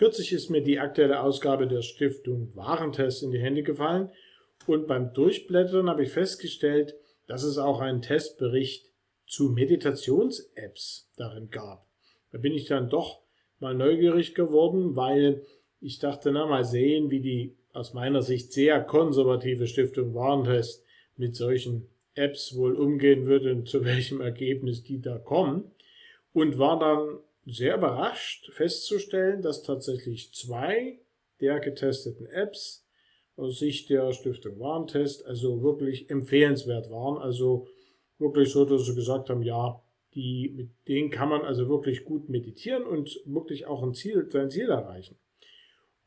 Kürzlich ist mir die aktuelle Ausgabe der Stiftung Warentest in die Hände gefallen und beim Durchblättern habe ich festgestellt, dass es auch einen Testbericht zu Meditations-Apps darin gab. Da bin ich dann doch mal neugierig geworden, weil ich dachte, na mal sehen, wie die aus meiner Sicht sehr konservative Stiftung Warentest mit solchen Apps wohl umgehen würde und zu welchem Ergebnis die da kommen. Und war dann sehr überrascht festzustellen, dass tatsächlich zwei der getesteten Apps aus Sicht der Stiftung Warentest also wirklich empfehlenswert waren. Also wirklich so, dass sie gesagt haben, ja, die, mit denen kann man also wirklich gut meditieren und wirklich auch ein Ziel, sein Ziel erreichen.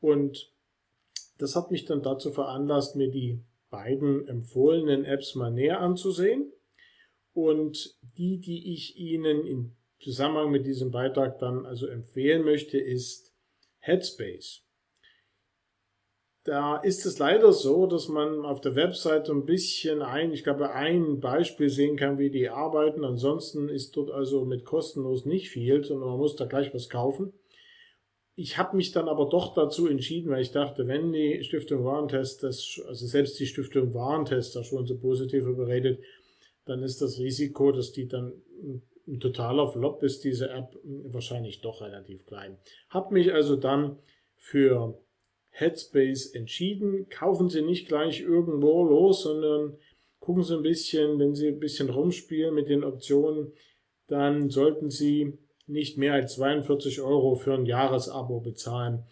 Und das hat mich dann dazu veranlasst, mir die beiden empfohlenen Apps mal näher anzusehen. Und die, die ich Ihnen in Zusammenhang mit diesem Beitrag dann also empfehlen möchte, ist Headspace. Da ist es leider so, dass man auf der Webseite ein bisschen ein, ich glaube, ein Beispiel sehen kann, wie die arbeiten. Ansonsten ist dort also mit kostenlos nicht viel, sondern man muss da gleich was kaufen ich habe mich dann aber doch dazu entschieden, weil ich dachte, wenn die Stiftung Warentest das, also selbst die Stiftung Warentest da schon so positiv überredet, dann ist das Risiko, dass die dann ein totaler Flop ist, diese App, wahrscheinlich doch relativ klein. Hab mich also dann für Headspace entschieden. Kaufen Sie nicht gleich irgendwo los, sondern gucken Sie ein bisschen, wenn Sie ein bisschen rumspielen mit den Optionen, dann sollten Sie nicht mehr als 42 Euro für ein Jahresabo bezahlen.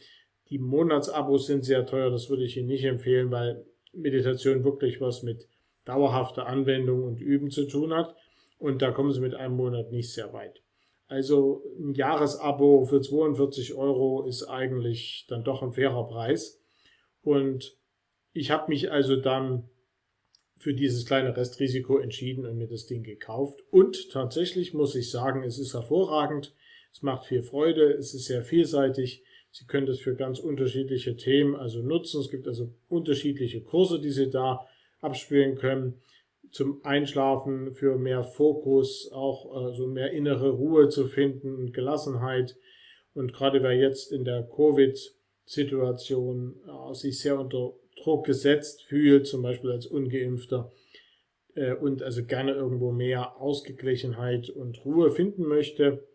Die Monatsabos sind sehr teuer, das würde ich Ihnen nicht empfehlen, weil Meditation wirklich was mit dauerhafter Anwendung und Üben zu tun hat. Und da kommen Sie mit einem Monat nicht sehr weit. Also ein Jahresabo für 42 Euro ist eigentlich dann doch ein fairer Preis. Und ich habe mich also dann für dieses kleine Restrisiko entschieden und mir das Ding gekauft. Und tatsächlich muss ich sagen, es ist hervorragend. Es macht viel Freude. Es ist sehr vielseitig. Sie können das für ganz unterschiedliche Themen also nutzen. Es gibt also unterschiedliche Kurse, die Sie da abspielen können. Zum Einschlafen, für mehr Fokus, auch äh, so mehr innere Ruhe zu finden und Gelassenheit. Und gerade wer jetzt in der Covid-Situation äh, sich sehr unter Druck gesetzt fühlt, zum Beispiel als ungeimpfter äh, und also gerne irgendwo mehr Ausgeglichenheit und Ruhe finden möchte,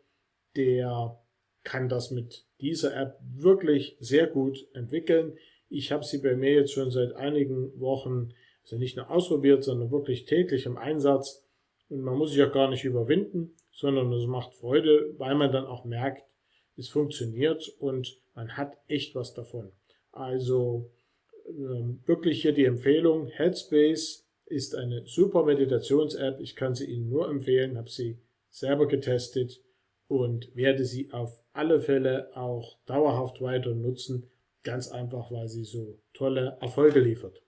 der kann das mit dieser App wirklich sehr gut entwickeln. Ich habe sie bei mir jetzt schon seit einigen Wochen, also nicht nur ausprobiert, sondern wirklich täglich im Einsatz. Und man muss sich auch gar nicht überwinden, sondern es macht Freude, weil man dann auch merkt, es funktioniert und man hat echt was davon. Also ähm, wirklich hier die Empfehlung. Headspace ist eine super Meditations-App. Ich kann sie Ihnen nur empfehlen, habe sie selber getestet und werde sie auf alle Fälle auch dauerhaft weiter nutzen. Ganz einfach, weil sie so tolle Erfolge liefert.